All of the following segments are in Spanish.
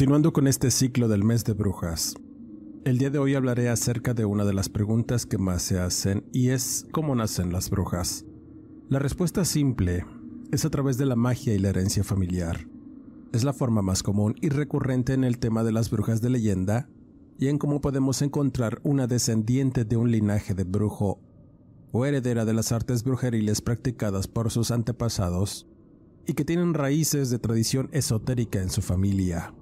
Continuando con este ciclo del mes de brujas, el día de hoy hablaré acerca de una de las preguntas que más se hacen y es ¿cómo nacen las brujas? La respuesta simple es a través de la magia y la herencia familiar. Es la forma más común y recurrente en el tema de las brujas de leyenda y en cómo podemos encontrar una descendiente de un linaje de brujo o heredera de las artes brujeriles practicadas por sus antepasados y que tienen raíces de tradición esotérica en su familia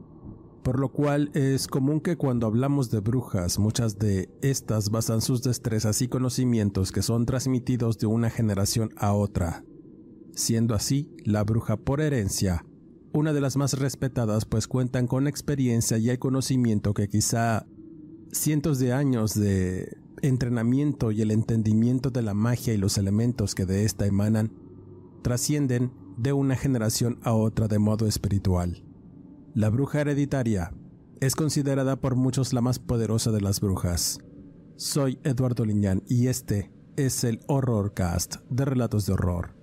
por lo cual es común que cuando hablamos de brujas muchas de estas basan sus destrezas y conocimientos que son transmitidos de una generación a otra, siendo así la bruja por herencia una de las más respetadas pues cuentan con experiencia y el conocimiento que quizá cientos de años de entrenamiento y el entendimiento de la magia y los elementos que de ésta emanan trascienden de una generación a otra de modo espiritual. La bruja hereditaria es considerada por muchos la más poderosa de las brujas. Soy Eduardo Liñán y este es el Horrorcast de Relatos de Horror.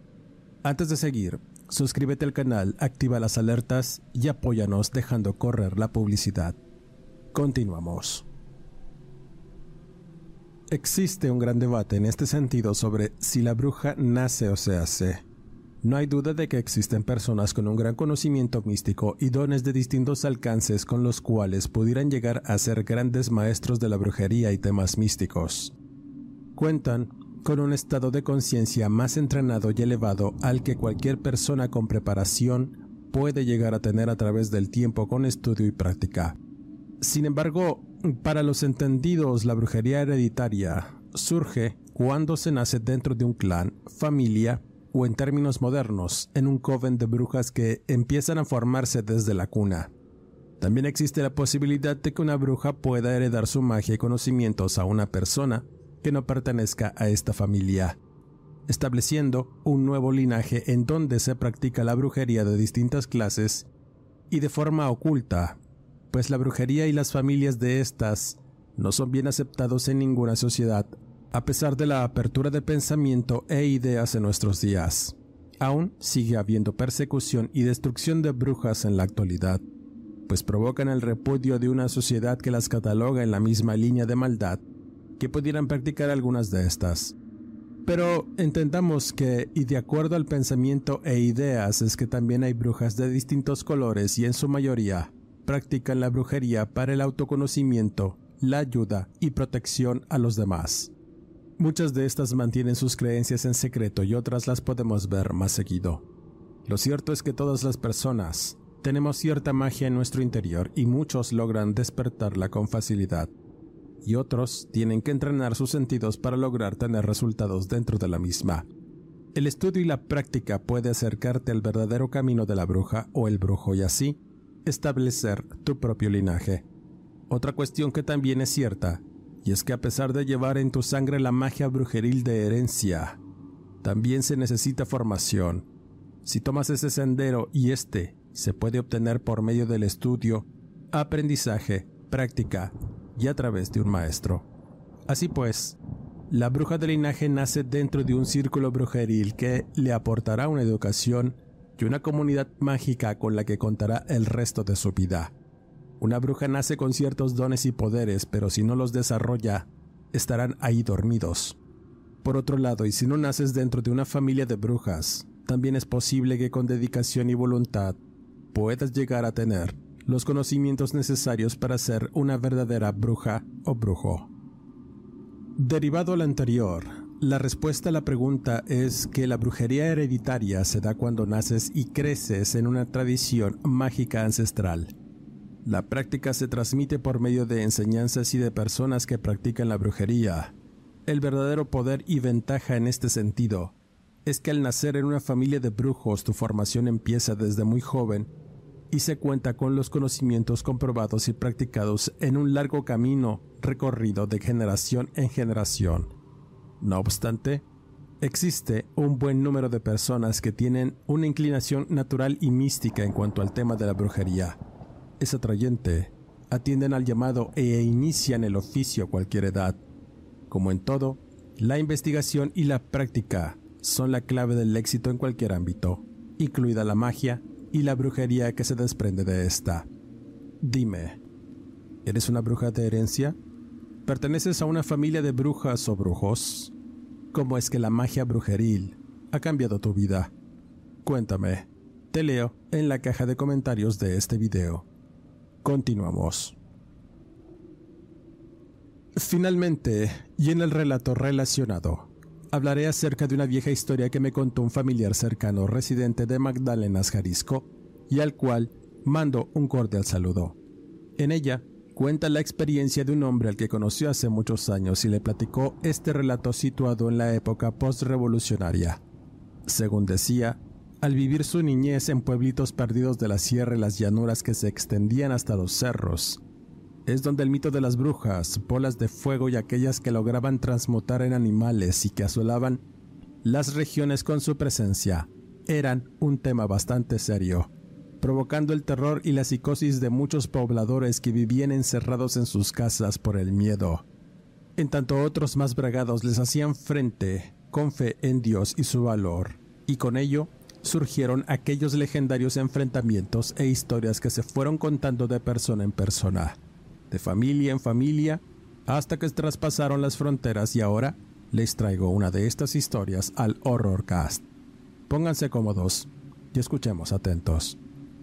Antes de seguir, suscríbete al canal, activa las alertas y apóyanos dejando correr la publicidad. Continuamos. Existe un gran debate en este sentido sobre si la bruja nace o se hace. No hay duda de que existen personas con un gran conocimiento místico y dones de distintos alcances con los cuales pudieran llegar a ser grandes maestros de la brujería y temas místicos. Cuentan con un estado de conciencia más entrenado y elevado al que cualquier persona con preparación puede llegar a tener a través del tiempo con estudio y práctica. Sin embargo, para los entendidos, la brujería hereditaria surge cuando se nace dentro de un clan, familia o en términos modernos, en un coven de brujas que empiezan a formarse desde la cuna. También existe la posibilidad de que una bruja pueda heredar su magia y conocimientos a una persona que no pertenezca a esta familia, estableciendo un nuevo linaje en donde se practica la brujería de distintas clases y de forma oculta, pues la brujería y las familias de estas no son bien aceptados en ninguna sociedad a pesar de la apertura de pensamiento e ideas en nuestros días. Aún sigue habiendo persecución y destrucción de brujas en la actualidad, pues provocan el repudio de una sociedad que las cataloga en la misma línea de maldad que pudieran practicar algunas de estas. Pero entendamos que, y de acuerdo al pensamiento e ideas, es que también hay brujas de distintos colores y en su mayoría practican la brujería para el autoconocimiento, la ayuda y protección a los demás. Muchas de estas mantienen sus creencias en secreto y otras las podemos ver más seguido. Lo cierto es que todas las personas tenemos cierta magia en nuestro interior y muchos logran despertarla con facilidad. Y otros tienen que entrenar sus sentidos para lograr tener resultados dentro de la misma. El estudio y la práctica puede acercarte al verdadero camino de la bruja o el brujo y así establecer tu propio linaje. Otra cuestión que también es cierta y es que a pesar de llevar en tu sangre la magia brujeril de herencia, también se necesita formación. Si tomas ese sendero y este se puede obtener por medio del estudio, aprendizaje, práctica y a través de un maestro. Así pues, la bruja del linaje nace dentro de un círculo brujeril que le aportará una educación y una comunidad mágica con la que contará el resto de su vida. Una bruja nace con ciertos dones y poderes, pero si no los desarrolla, estarán ahí dormidos. Por otro lado, y si no naces dentro de una familia de brujas, también es posible que con dedicación y voluntad puedas llegar a tener los conocimientos necesarios para ser una verdadera bruja o brujo. Derivado al anterior, La respuesta a la pregunta es que la brujería hereditaria se da cuando naces y creces en una tradición mágica ancestral. La práctica se transmite por medio de enseñanzas y de personas que practican la brujería. El verdadero poder y ventaja en este sentido es que al nacer en una familia de brujos tu formación empieza desde muy joven y se cuenta con los conocimientos comprobados y practicados en un largo camino recorrido de generación en generación. No obstante, existe un buen número de personas que tienen una inclinación natural y mística en cuanto al tema de la brujería. Es atrayente, atienden al llamado e inician el oficio a cualquier edad. Como en todo, la investigación y la práctica son la clave del éxito en cualquier ámbito, incluida la magia y la brujería que se desprende de esta. Dime, ¿eres una bruja de herencia? ¿Perteneces a una familia de brujas o brujos? ¿Cómo es que la magia brujeril ha cambiado tu vida? Cuéntame, te leo en la caja de comentarios de este video. Continuamos. Finalmente, y en el relato relacionado, hablaré acerca de una vieja historia que me contó un familiar cercano residente de Magdalenas, Jalisco, y al cual mando un cordial saludo. En ella cuenta la experiencia de un hombre al que conoció hace muchos años y le platicó este relato situado en la época postrevolucionaria. Según decía, al vivir su niñez en pueblitos perdidos de la sierra y las llanuras que se extendían hasta los cerros, es donde el mito de las brujas, bolas de fuego y aquellas que lograban transmutar en animales y que asolaban las regiones con su presencia, eran un tema bastante serio, provocando el terror y la psicosis de muchos pobladores que vivían encerrados en sus casas por el miedo. En tanto otros más bragados les hacían frente con fe en Dios y su valor, y con ello surgieron aquellos legendarios enfrentamientos e historias que se fueron contando de persona en persona de familia en familia, hasta que traspasaron las fronteras y ahora les traigo una de estas historias al Horrorcast. Pónganse cómodos y escuchemos atentos.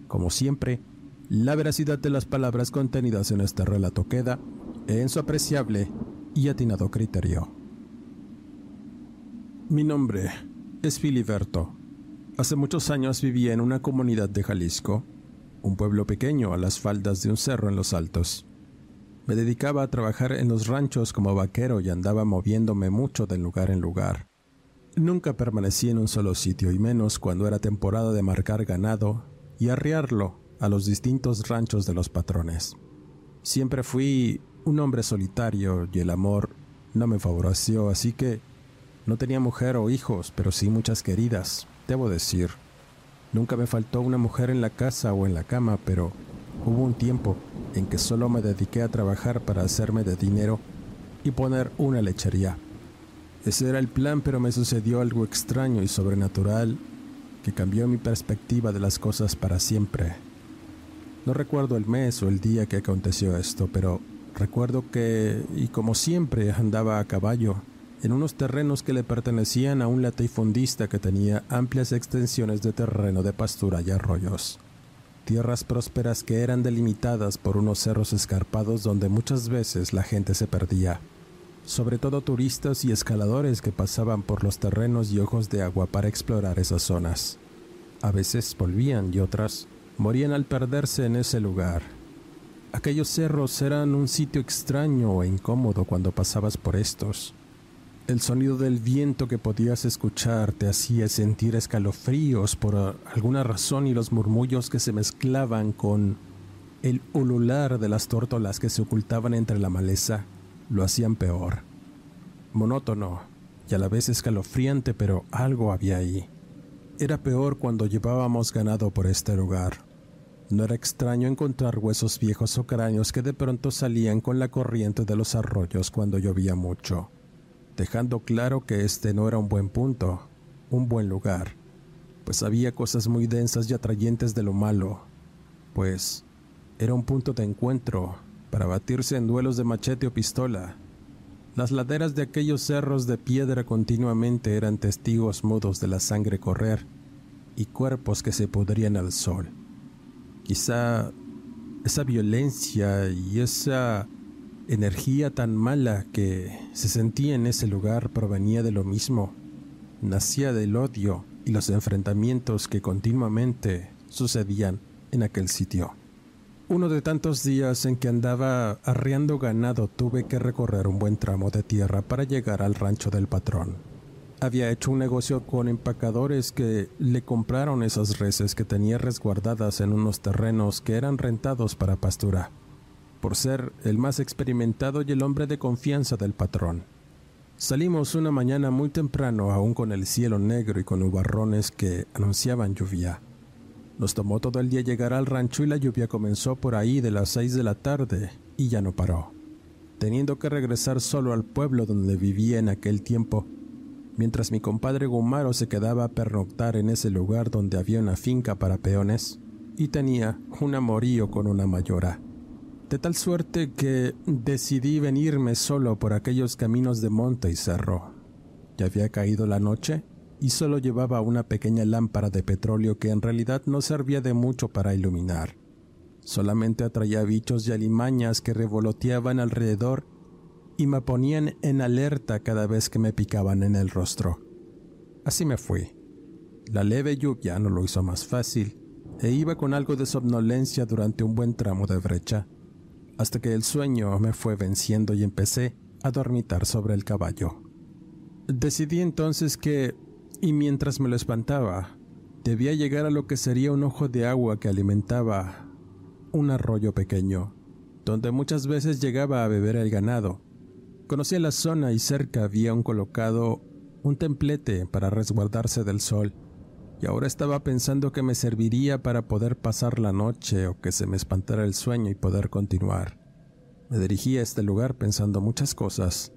Como siempre, la veracidad de las palabras contenidas en este relato queda en su apreciable y atinado criterio. Mi nombre es Filiberto. Hace muchos años vivía en una comunidad de Jalisco, un pueblo pequeño a las faldas de un cerro en los altos. Me dedicaba a trabajar en los ranchos como vaquero y andaba moviéndome mucho de lugar en lugar. Nunca permanecí en un solo sitio y menos cuando era temporada de marcar ganado y arriarlo a los distintos ranchos de los patrones. Siempre fui un hombre solitario y el amor no me favoreció, así que no tenía mujer o hijos, pero sí muchas queridas, debo decir. Nunca me faltó una mujer en la casa o en la cama, pero Hubo un tiempo en que solo me dediqué a trabajar para hacerme de dinero y poner una lechería. Ese era el plan, pero me sucedió algo extraño y sobrenatural que cambió mi perspectiva de las cosas para siempre. No recuerdo el mes o el día que aconteció esto, pero recuerdo que, y como siempre, andaba a caballo en unos terrenos que le pertenecían a un latifundista que tenía amplias extensiones de terreno de pastura y arroyos tierras prósperas que eran delimitadas por unos cerros escarpados donde muchas veces la gente se perdía, sobre todo turistas y escaladores que pasaban por los terrenos y ojos de agua para explorar esas zonas. A veces volvían y otras morían al perderse en ese lugar. Aquellos cerros eran un sitio extraño e incómodo cuando pasabas por estos. El sonido del viento que podías escuchar te hacía sentir escalofríos por alguna razón y los murmullos que se mezclaban con el ulular de las tórtolas que se ocultaban entre la maleza lo hacían peor. Monótono y a la vez escalofriante, pero algo había ahí. Era peor cuando llevábamos ganado por este lugar. No era extraño encontrar huesos viejos o cráneos que de pronto salían con la corriente de los arroyos cuando llovía mucho dejando claro que este no era un buen punto, un buen lugar, pues había cosas muy densas y atrayentes de lo malo, pues era un punto de encuentro para batirse en duelos de machete o pistola. Las laderas de aquellos cerros de piedra continuamente eran testigos mudos de la sangre correr y cuerpos que se pudrían al sol. Quizá esa violencia y esa energía tan mala que se sentía en ese lugar provenía de lo mismo. Nacía del odio y los enfrentamientos que continuamente sucedían en aquel sitio. Uno de tantos días en que andaba arriando ganado tuve que recorrer un buen tramo de tierra para llegar al rancho del patrón. Había hecho un negocio con empacadores que le compraron esas reses que tenía resguardadas en unos terrenos que eran rentados para pastura, por ser el más experimentado y el hombre de confianza del patrón. Salimos una mañana muy temprano, aún con el cielo negro y con nubarrones que anunciaban lluvia. Nos tomó todo el día llegar al rancho y la lluvia comenzó por ahí de las seis de la tarde y ya no paró, teniendo que regresar solo al pueblo donde vivía en aquel tiempo, mientras mi compadre Gumaro se quedaba a pernoctar en ese lugar donde había una finca para peones y tenía un amorío con una mayora de tal suerte que decidí venirme solo por aquellos caminos de monte y cerro. Ya había caído la noche y solo llevaba una pequeña lámpara de petróleo que en realidad no servía de mucho para iluminar. Solamente atraía bichos y alimañas que revoloteaban alrededor y me ponían en alerta cada vez que me picaban en el rostro. Así me fui. La leve lluvia no lo hizo más fácil, e iba con algo de somnolencia durante un buen tramo de brecha hasta que el sueño me fue venciendo y empecé a dormitar sobre el caballo. Decidí entonces que, y mientras me lo espantaba, debía llegar a lo que sería un ojo de agua que alimentaba un arroyo pequeño, donde muchas veces llegaba a beber el ganado. Conocía la zona y cerca había un colocado un templete para resguardarse del sol y ahora estaba pensando que me serviría para poder pasar la noche o que se me espantara el sueño y poder continuar. Me dirigí a este lugar pensando muchas cosas,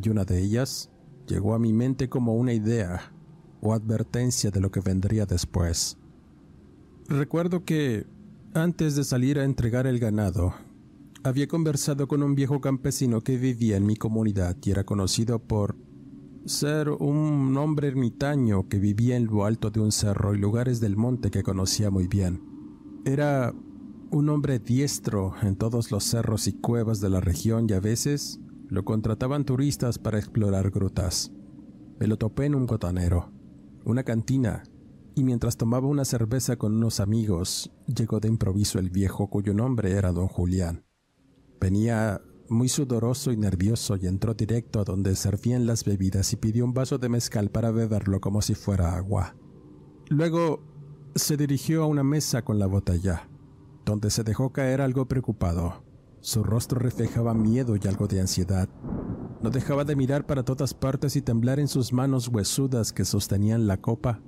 y una de ellas llegó a mi mente como una idea o advertencia de lo que vendría después. Recuerdo que, antes de salir a entregar el ganado, había conversado con un viejo campesino que vivía en mi comunidad y era conocido por ser un hombre ermitaño que vivía en lo alto de un cerro y lugares del monte que conocía muy bien. Era un hombre diestro en todos los cerros y cuevas de la región y a veces lo contrataban turistas para explorar grutas. Me lo topé en un cotanero, una cantina, y mientras tomaba una cerveza con unos amigos, llegó de improviso el viejo cuyo nombre era don Julián. Venía muy sudoroso y nervioso y entró directo a donde servían las bebidas y pidió un vaso de mezcal para beberlo como si fuera agua. Luego se dirigió a una mesa con la botella, donde se dejó caer algo preocupado. Su rostro reflejaba miedo y algo de ansiedad. No dejaba de mirar para todas partes y temblar en sus manos huesudas que sostenían la copa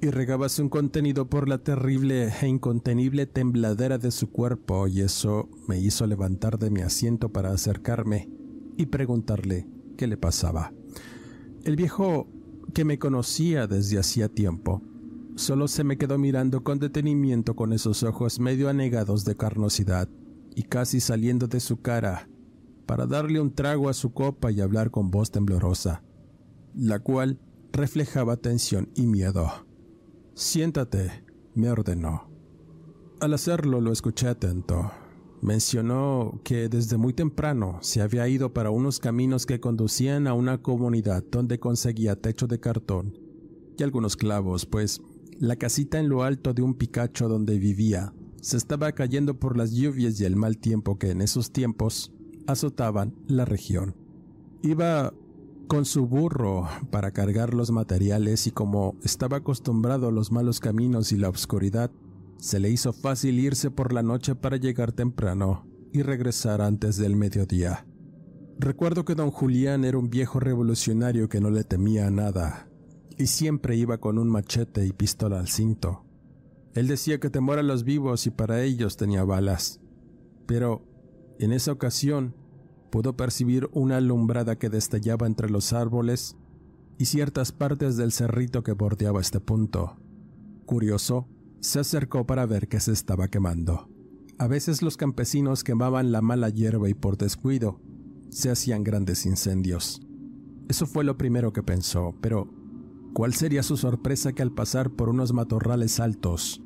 y regábase un contenido por la terrible e incontenible tembladera de su cuerpo y eso me hizo levantar de mi asiento para acercarme y preguntarle qué le pasaba. El viejo, que me conocía desde hacía tiempo, solo se me quedó mirando con detenimiento con esos ojos medio anegados de carnosidad y casi saliendo de su cara para darle un trago a su copa y hablar con voz temblorosa, la cual reflejaba tensión y miedo. Siéntate, me ordenó. Al hacerlo lo escuché atento. Mencionó que desde muy temprano se había ido para unos caminos que conducían a una comunidad donde conseguía techo de cartón y algunos clavos, pues la casita en lo alto de un picacho donde vivía se estaba cayendo por las lluvias y el mal tiempo que en esos tiempos azotaban la región. Iba con su burro para cargar los materiales y como estaba acostumbrado a los malos caminos y la oscuridad, se le hizo fácil irse por la noche para llegar temprano y regresar antes del mediodía. Recuerdo que don Julián era un viejo revolucionario que no le temía a nada y siempre iba con un machete y pistola al cinto. Él decía que temor a los vivos y para ellos tenía balas. Pero en esa ocasión pudo percibir una alumbrada que destallaba entre los árboles y ciertas partes del cerrito que bordeaba este punto. Curioso, se acercó para ver qué se estaba quemando. A veces los campesinos quemaban la mala hierba y por descuido se hacían grandes incendios. Eso fue lo primero que pensó, pero ¿cuál sería su sorpresa que al pasar por unos matorrales altos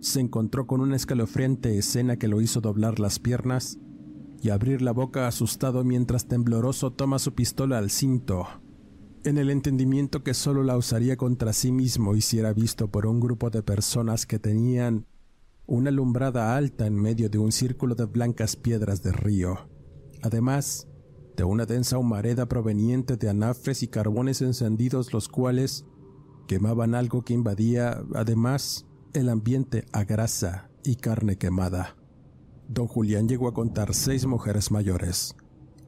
se encontró con una escalofriante escena que lo hizo doblar las piernas y abrir la boca asustado mientras tembloroso toma su pistola al cinto, en el entendimiento que solo la usaría contra sí mismo y si era visto por un grupo de personas que tenían una alumbrada alta en medio de un círculo de blancas piedras de río, además de una densa humareda proveniente de anafres y carbones encendidos los cuales quemaban algo que invadía además el ambiente a grasa y carne quemada. Don Julián llegó a contar seis mujeres mayores.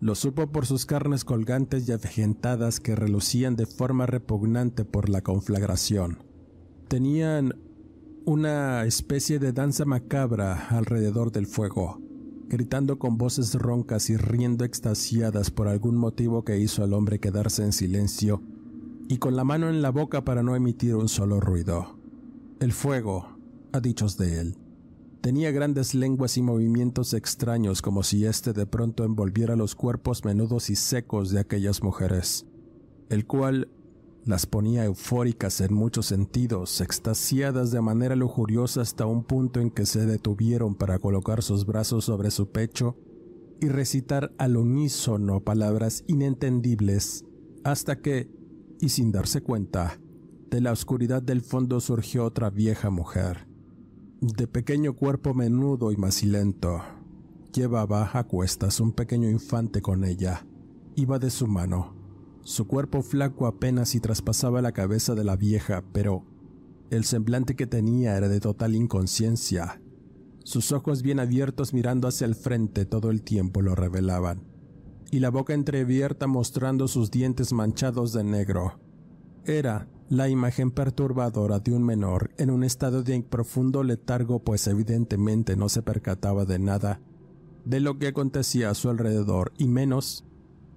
Lo supo por sus carnes colgantes y avejentadas que relucían de forma repugnante por la conflagración. Tenían una especie de danza macabra alrededor del fuego, gritando con voces roncas y riendo extasiadas por algún motivo que hizo al hombre quedarse en silencio y con la mano en la boca para no emitir un solo ruido. El fuego, a dichos de él, tenía grandes lenguas y movimientos extraños como si éste de pronto envolviera los cuerpos menudos y secos de aquellas mujeres, el cual las ponía eufóricas en muchos sentidos, extasiadas de manera lujuriosa hasta un punto en que se detuvieron para colocar sus brazos sobre su pecho y recitar al unísono palabras inentendibles, hasta que, y sin darse cuenta, de la oscuridad del fondo surgió otra vieja mujer, de pequeño cuerpo menudo y macilento. Llevaba a cuestas un pequeño infante con ella. Iba de su mano. Su cuerpo flaco apenas si traspasaba la cabeza de la vieja, pero el semblante que tenía era de total inconsciencia. Sus ojos bien abiertos mirando hacia el frente todo el tiempo lo revelaban, y la boca entreabierta mostrando sus dientes manchados de negro. Era la imagen perturbadora de un menor en un estado de profundo letargo pues evidentemente no se percataba de nada de lo que acontecía a su alrededor y menos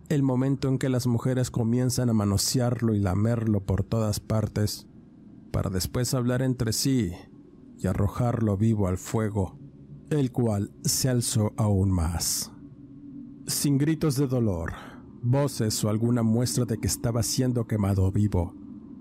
el momento en que las mujeres comienzan a manosearlo y lamerlo por todas partes para después hablar entre sí y arrojarlo vivo al fuego, el cual se alzó aún más. Sin gritos de dolor, voces o alguna muestra de que estaba siendo quemado vivo,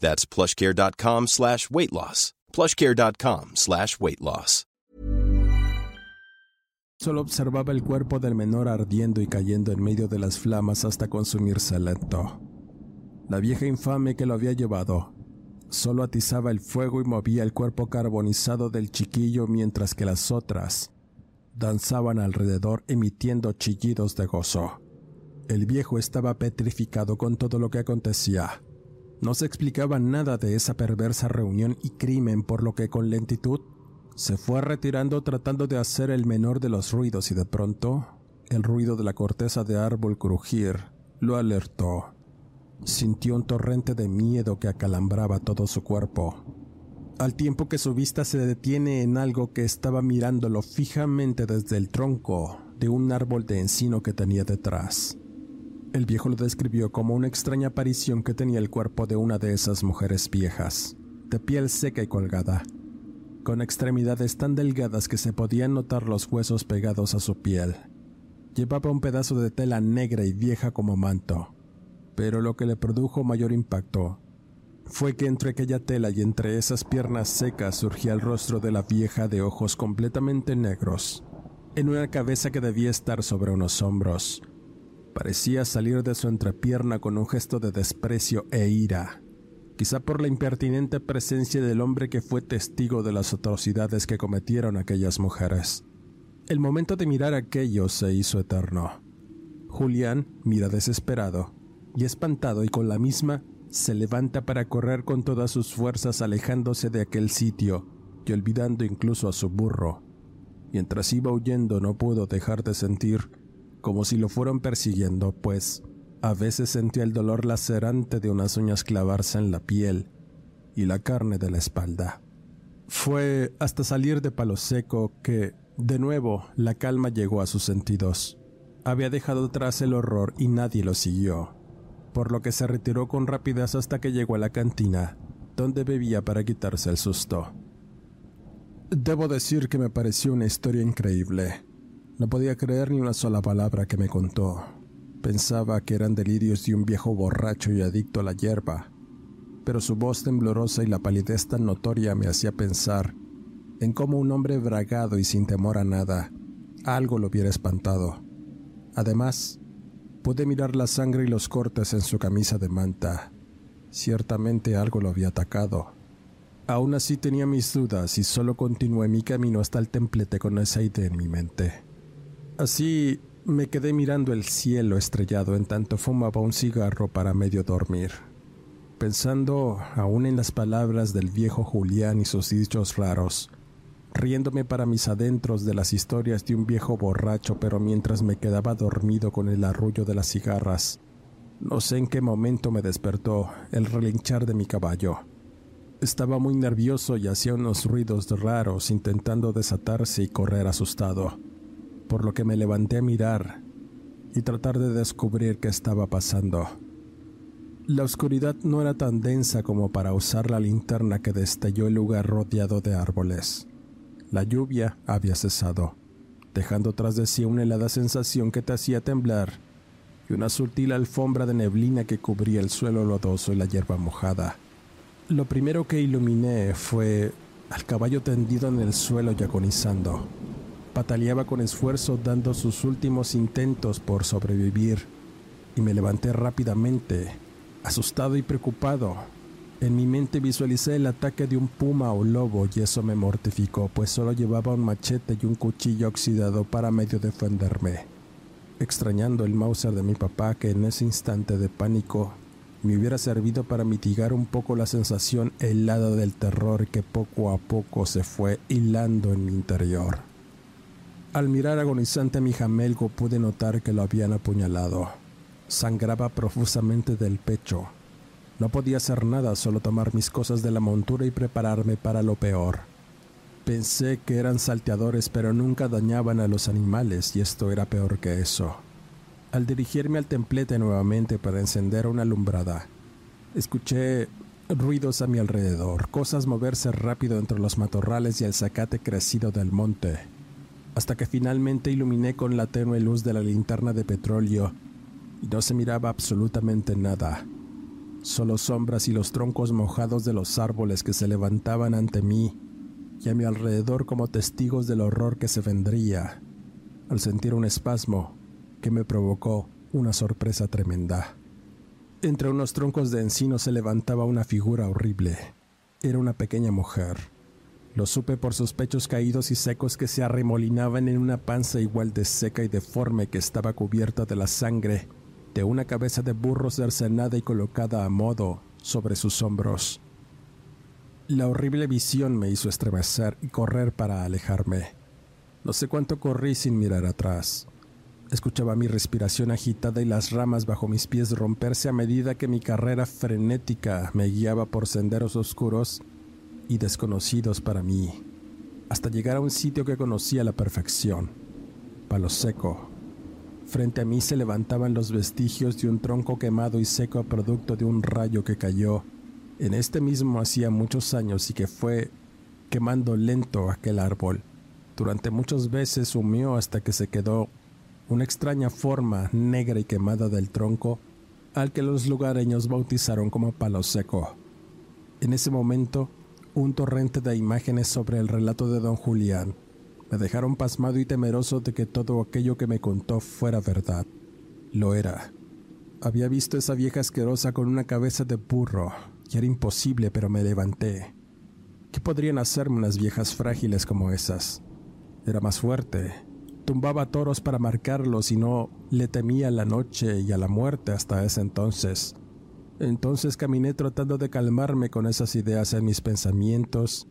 That's plushcare.com slash weight loss. Plushcare.com slash weight loss. Solo observaba el cuerpo del menor ardiendo y cayendo en medio de las flamas hasta consumirse lento. La vieja infame que lo había llevado solo atizaba el fuego y movía el cuerpo carbonizado del chiquillo mientras que las otras danzaban alrededor emitiendo chillidos de gozo. El viejo estaba petrificado con todo lo que acontecía. No se explicaba nada de esa perversa reunión y crimen, por lo que con lentitud se fue retirando tratando de hacer el menor de los ruidos y de pronto el ruido de la corteza de árbol crujir lo alertó. Sintió un torrente de miedo que acalambraba todo su cuerpo, al tiempo que su vista se detiene en algo que estaba mirándolo fijamente desde el tronco de un árbol de encino que tenía detrás. El viejo lo describió como una extraña aparición que tenía el cuerpo de una de esas mujeres viejas. de piel seca y colgada, con extremidades tan delgadas que se podían notar los huesos pegados a su piel. Llevaba un pedazo de tela negra y vieja como manto, pero lo que le produjo mayor impacto fue que entre aquella tela y entre esas piernas secas surgía el rostro de la vieja de ojos completamente negros, en una cabeza que debía estar sobre unos hombros. Parecía salir de su entrepierna con un gesto de desprecio e ira, quizá por la impertinente presencia del hombre que fue testigo de las atrocidades que cometieron aquellas mujeres. El momento de mirar aquello se hizo eterno. Julián mira desesperado y espantado y con la misma se levanta para correr con todas sus fuerzas alejándose de aquel sitio y olvidando incluso a su burro. Mientras iba huyendo no pudo dejar de sentir como si lo fueran persiguiendo, pues a veces sentía el dolor lacerante de unas uñas clavarse en la piel y la carne de la espalda. Fue hasta salir de Palo Seco que, de nuevo, la calma llegó a sus sentidos. Había dejado atrás el horror y nadie lo siguió por lo que se retiró con rapidez hasta que llegó a la cantina, donde bebía para quitarse el susto. Debo decir que me pareció una historia increíble. No podía creer ni una sola palabra que me contó. Pensaba que eran delirios de un viejo borracho y adicto a la hierba, pero su voz temblorosa y la palidez tan notoria me hacía pensar en cómo un hombre bragado y sin temor a nada, algo lo hubiera espantado. Además, Pude mirar la sangre y los cortes en su camisa de manta. Ciertamente algo lo había atacado. Aún así tenía mis dudas y solo continué mi camino hasta el templete con esa idea en mi mente. Así me quedé mirando el cielo estrellado en tanto fumaba un cigarro para medio dormir, pensando aún en las palabras del viejo Julián y sus dichos raros, riéndome para mis adentros de las historias de un viejo borracho, pero mientras me quedaba dormido con el arrullo de las cigarras. No sé en qué momento me despertó el relinchar de mi caballo. Estaba muy nervioso y hacía unos ruidos raros intentando desatarse y correr asustado, por lo que me levanté a mirar y tratar de descubrir qué estaba pasando. La oscuridad no era tan densa como para usar la linterna que destelló el lugar rodeado de árboles. La lluvia había cesado, dejando tras de sí una helada sensación que te hacía temblar y una sutil alfombra de neblina que cubría el suelo lodoso y la hierba mojada. Lo primero que iluminé fue al caballo tendido en el suelo y agonizando. Pataleaba con esfuerzo dando sus últimos intentos por sobrevivir y me levanté rápidamente, asustado y preocupado, en mi mente visualicé el ataque de un puma o lobo y eso me mortificó, pues solo llevaba un machete y un cuchillo oxidado para medio defenderme, extrañando el Mauser de mi papá que en ese instante de pánico me hubiera servido para mitigar un poco la sensación helada del terror que poco a poco se fue hilando en mi interior. Al mirar agonizante a mi jamelgo pude notar que lo habían apuñalado. Sangraba profusamente del pecho no podía hacer nada, solo tomar mis cosas de la montura y prepararme para lo peor. Pensé que eran salteadores, pero nunca dañaban a los animales, y esto era peor que eso. Al dirigirme al templete nuevamente para encender una alumbrada, escuché ruidos a mi alrededor, cosas moverse rápido entre los matorrales y el zacate crecido del monte, hasta que finalmente iluminé con la tenue luz de la linterna de petróleo y no se miraba absolutamente nada solo sombras y los troncos mojados de los árboles que se levantaban ante mí y a mi alrededor como testigos del horror que se vendría, al sentir un espasmo que me provocó una sorpresa tremenda. Entre unos troncos de encino se levantaba una figura horrible. Era una pequeña mujer. Lo supe por sus pechos caídos y secos que se arremolinaban en una panza igual de seca y deforme que estaba cubierta de la sangre de una cabeza de burro cercenada y colocada a modo sobre sus hombros. La horrible visión me hizo estremecer y correr para alejarme. No sé cuánto corrí sin mirar atrás. Escuchaba mi respiración agitada y las ramas bajo mis pies romperse a medida que mi carrera frenética me guiaba por senderos oscuros y desconocidos para mí, hasta llegar a un sitio que conocía a la perfección, Palo Seco, Frente a mí se levantaban los vestigios de un tronco quemado y seco a producto de un rayo que cayó en este mismo hacía muchos años y que fue quemando lento aquel árbol. Durante muchas veces humeó hasta que se quedó una extraña forma negra y quemada del tronco al que los lugareños bautizaron como palo seco. En ese momento, un torrente de imágenes sobre el relato de don Julián me dejaron pasmado y temeroso de que todo aquello que me contó fuera verdad. Lo era. Había visto esa vieja asquerosa con una cabeza de burro, y era imposible, pero me levanté. ¿Qué podrían hacerme unas viejas frágiles como esas? Era más fuerte. Tumbaba toros para marcarlos y no le temía a la noche y a la muerte hasta ese entonces. Entonces caminé tratando de calmarme con esas ideas en mis pensamientos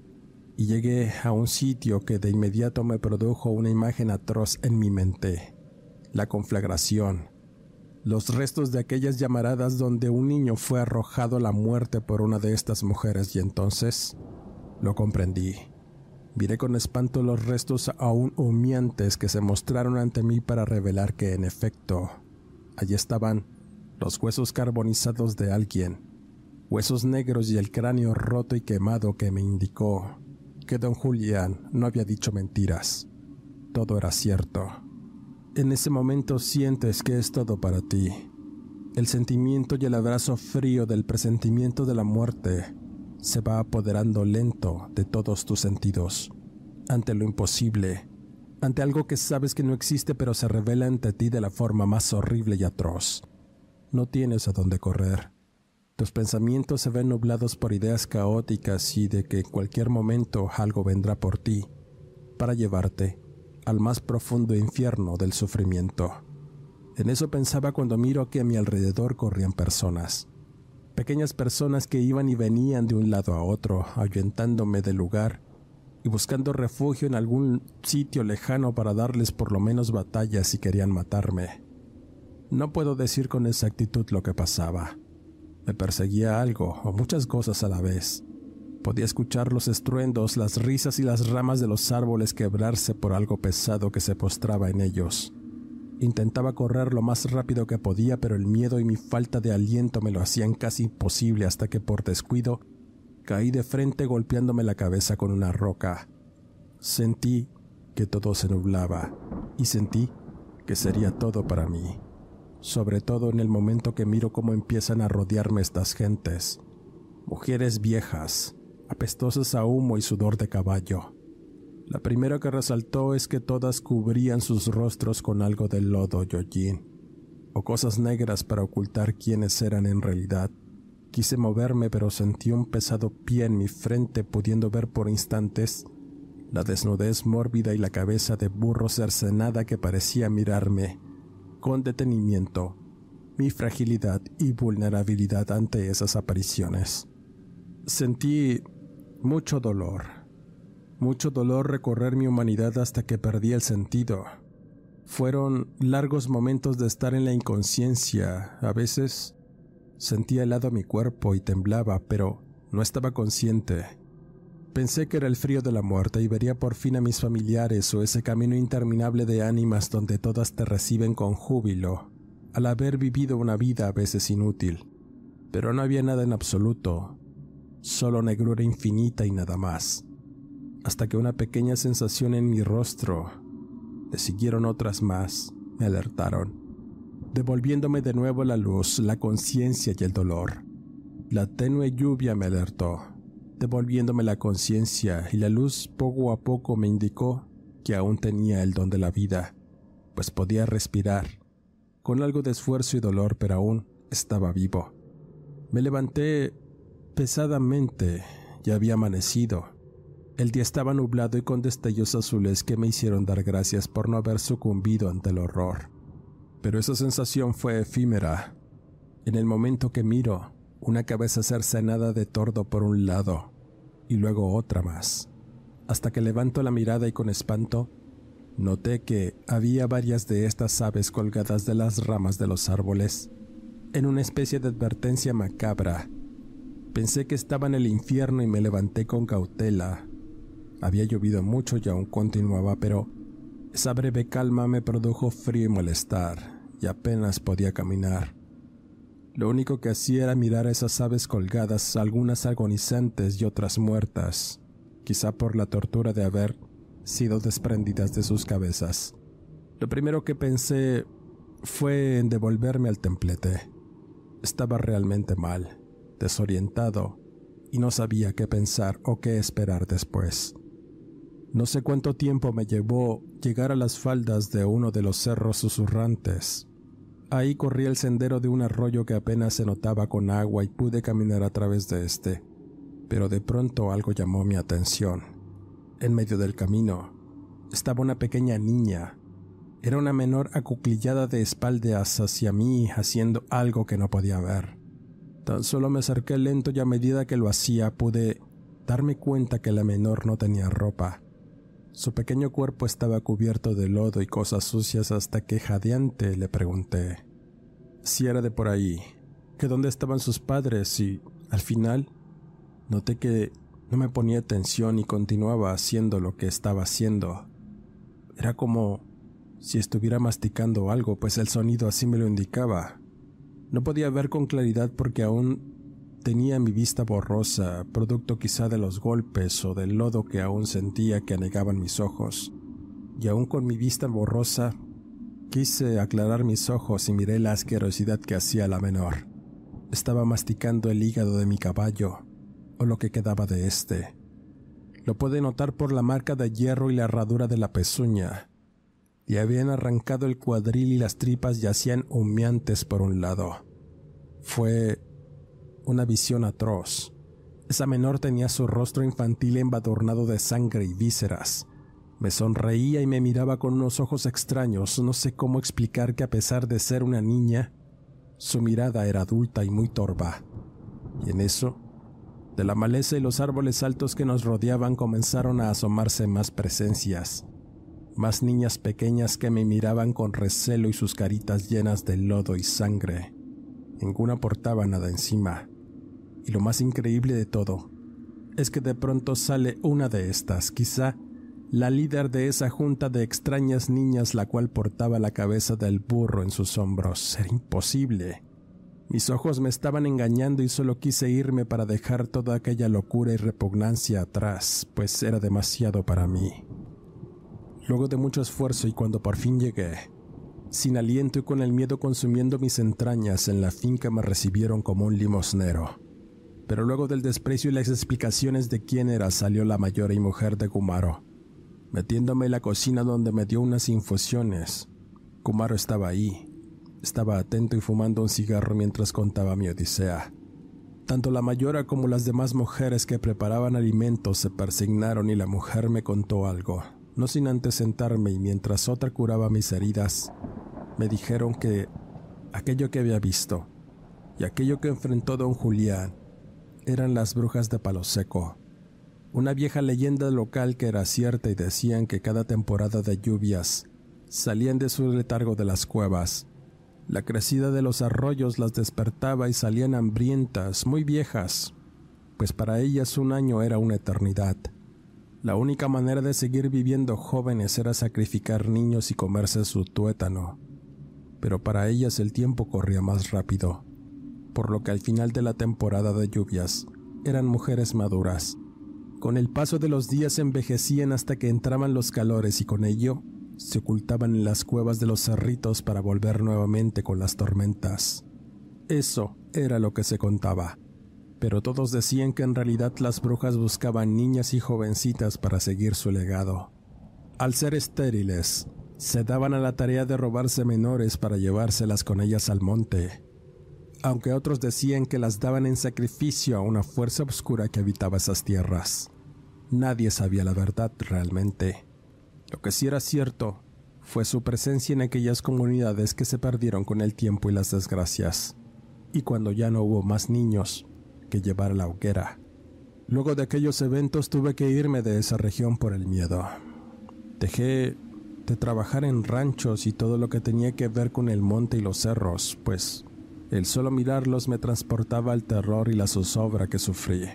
y llegué a un sitio que de inmediato me produjo una imagen atroz en mi mente. La conflagración, los restos de aquellas llamaradas donde un niño fue arrojado a la muerte por una de estas mujeres y entonces lo comprendí. Miré con espanto los restos aún humeantes que se mostraron ante mí para revelar que en efecto allí estaban los huesos carbonizados de alguien, huesos negros y el cráneo roto y quemado que me indicó que don Julián no había dicho mentiras. Todo era cierto. En ese momento sientes que es todo para ti. El sentimiento y el abrazo frío del presentimiento de la muerte se va apoderando lento de todos tus sentidos, ante lo imposible, ante algo que sabes que no existe pero se revela ante ti de la forma más horrible y atroz. No tienes a dónde correr. Tus pensamientos se ven nublados por ideas caóticas y de que en cualquier momento algo vendrá por ti para llevarte al más profundo infierno del sufrimiento. En eso pensaba cuando miro que a mi alrededor corrían personas. Pequeñas personas que iban y venían de un lado a otro, ahuyentándome del lugar y buscando refugio en algún sitio lejano para darles por lo menos batalla si querían matarme. No puedo decir con exactitud lo que pasaba. Me perseguía algo o muchas cosas a la vez. Podía escuchar los estruendos, las risas y las ramas de los árboles quebrarse por algo pesado que se postraba en ellos. Intentaba correr lo más rápido que podía, pero el miedo y mi falta de aliento me lo hacían casi imposible hasta que por descuido caí de frente golpeándome la cabeza con una roca. Sentí que todo se nublaba y sentí que sería todo para mí, sobre todo en el momento que miro cómo empiezan a rodearme estas gentes, mujeres viejas, apestosas a humo y sudor de caballo. La primera que resaltó es que todas cubrían sus rostros con algo de lodo yoyin, o cosas negras para ocultar quiénes eran en realidad. Quise moverme, pero sentí un pesado pie en mi frente, pudiendo ver por instantes la desnudez mórbida y la cabeza de burro cercenada que parecía mirarme con detenimiento, mi fragilidad y vulnerabilidad ante esas apariciones. Sentí mucho dolor mucho dolor recorrer mi humanidad hasta que perdí el sentido. Fueron largos momentos de estar en la inconsciencia. A veces sentía helado mi cuerpo y temblaba, pero no estaba consciente. Pensé que era el frío de la muerte y vería por fin a mis familiares o ese camino interminable de ánimas donde todas te reciben con júbilo, al haber vivido una vida a veces inútil. Pero no había nada en absoluto, solo negrura infinita y nada más hasta que una pequeña sensación en mi rostro, le siguieron otras más, me alertaron, devolviéndome de nuevo la luz, la conciencia y el dolor. La tenue lluvia me alertó, devolviéndome la conciencia y la luz poco a poco me indicó que aún tenía el don de la vida, pues podía respirar, con algo de esfuerzo y dolor, pero aún estaba vivo. Me levanté pesadamente, ya había amanecido, el día estaba nublado y con destellos azules que me hicieron dar gracias por no haber sucumbido ante el horror. Pero esa sensación fue efímera. En el momento que miro, una cabeza cercenada de tordo por un lado y luego otra más. Hasta que levanto la mirada y con espanto, noté que había varias de estas aves colgadas de las ramas de los árboles, en una especie de advertencia macabra. Pensé que estaba en el infierno y me levanté con cautela, había llovido mucho y aún continuaba, pero esa breve calma me produjo frío y malestar, y apenas podía caminar. Lo único que hacía era mirar a esas aves colgadas, algunas agonizantes y otras muertas, quizá por la tortura de haber sido desprendidas de sus cabezas. Lo primero que pensé fue en devolverme al templete. Estaba realmente mal, desorientado, y no sabía qué pensar o qué esperar después. No sé cuánto tiempo me llevó llegar a las faldas de uno de los cerros susurrantes. Ahí corrí el sendero de un arroyo que apenas se notaba con agua y pude caminar a través de este. Pero de pronto algo llamó mi atención. En medio del camino estaba una pequeña niña. Era una menor acuclillada de espaldas hacia mí haciendo algo que no podía ver. Tan solo me acerqué lento y a medida que lo hacía pude darme cuenta que la menor no tenía ropa. Su pequeño cuerpo estaba cubierto de lodo y cosas sucias hasta que jadeante le pregunté si era de por ahí, que dónde estaban sus padres y, al final, noté que no me ponía atención y continuaba haciendo lo que estaba haciendo. Era como si estuviera masticando algo, pues el sonido así me lo indicaba. No podía ver con claridad porque aún tenía mi vista borrosa, producto quizá de los golpes o del lodo que aún sentía que anegaban mis ojos. Y aún con mi vista borrosa, quise aclarar mis ojos y miré la asquerosidad que hacía la menor. Estaba masticando el hígado de mi caballo, o lo que quedaba de este. Lo pude notar por la marca de hierro y la herradura de la pezuña. Y habían arrancado el cuadril y las tripas yacían humeantes por un lado. Fue una visión atroz. Esa menor tenía su rostro infantil embadurnado de sangre y vísceras. Me sonreía y me miraba con unos ojos extraños. No sé cómo explicar que a pesar de ser una niña, su mirada era adulta y muy torva. Y en eso, de la maleza y los árboles altos que nos rodeaban comenzaron a asomarse más presencias, más niñas pequeñas que me miraban con recelo y sus caritas llenas de lodo y sangre. Ninguna portaba nada encima. Y lo más increíble de todo es que de pronto sale una de estas, quizá la líder de esa junta de extrañas niñas la cual portaba la cabeza del burro en sus hombros. Era imposible. Mis ojos me estaban engañando y solo quise irme para dejar toda aquella locura y repugnancia atrás, pues era demasiado para mí. Luego de mucho esfuerzo y cuando por fin llegué, sin aliento y con el miedo consumiendo mis entrañas, en la finca me recibieron como un limosnero. Pero luego del desprecio y las explicaciones de quién era, salió la mayor y mujer de Kumaro, metiéndome en la cocina donde me dio unas infusiones. Kumaro estaba ahí. Estaba atento y fumando un cigarro mientras contaba mi odisea. Tanto la mayora como las demás mujeres que preparaban alimentos se persignaron y la mujer me contó algo, no sin antes sentarme y mientras otra curaba mis heridas, me dijeron que aquello que había visto y aquello que enfrentó don Julián eran las brujas de Palo Seco, una vieja leyenda local que era cierta y decían que cada temporada de lluvias salían de su letargo de las cuevas. La crecida de los arroyos las despertaba y salían hambrientas, muy viejas, pues para ellas un año era una eternidad. La única manera de seguir viviendo jóvenes era sacrificar niños y comerse su tuétano pero para ellas el tiempo corría más rápido, por lo que al final de la temporada de lluvias eran mujeres maduras. Con el paso de los días envejecían hasta que entraban los calores y con ello se ocultaban en las cuevas de los cerritos para volver nuevamente con las tormentas. Eso era lo que se contaba, pero todos decían que en realidad las brujas buscaban niñas y jovencitas para seguir su legado. Al ser estériles, se daban a la tarea de robarse menores para llevárselas con ellas al monte, aunque otros decían que las daban en sacrificio a una fuerza oscura que habitaba esas tierras. Nadie sabía la verdad realmente. Lo que sí era cierto fue su presencia en aquellas comunidades que se perdieron con el tiempo y las desgracias, y cuando ya no hubo más niños que llevar a la hoguera. Luego de aquellos eventos tuve que irme de esa región por el miedo. Dejé de trabajar en ranchos y todo lo que tenía que ver con el monte y los cerros, pues el solo mirarlos me transportaba al terror y la zozobra que sufrí.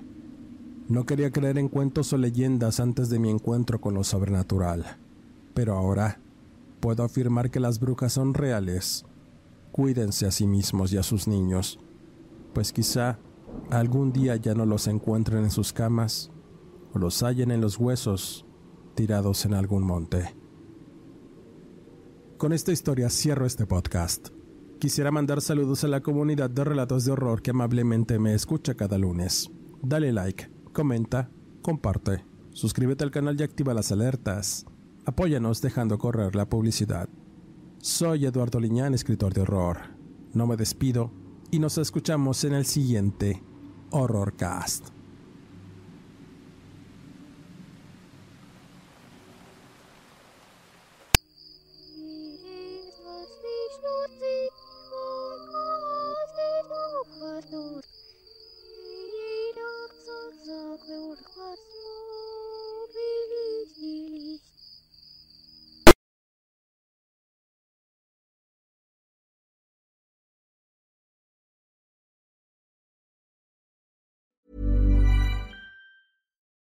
No quería creer en cuentos o leyendas antes de mi encuentro con lo sobrenatural, pero ahora puedo afirmar que las brujas son reales. Cuídense a sí mismos y a sus niños, pues quizá algún día ya no los encuentren en sus camas o los hallen en los huesos tirados en algún monte. Con esta historia cierro este podcast. Quisiera mandar saludos a la comunidad de relatos de horror que amablemente me escucha cada lunes. Dale like, comenta, comparte, suscríbete al canal y activa las alertas. Apóyanos dejando correr la publicidad. Soy Eduardo Liñán, escritor de horror. No me despido y nos escuchamos en el siguiente Horrorcast. Lord. Ye dogs of Zog, Lord, what's more?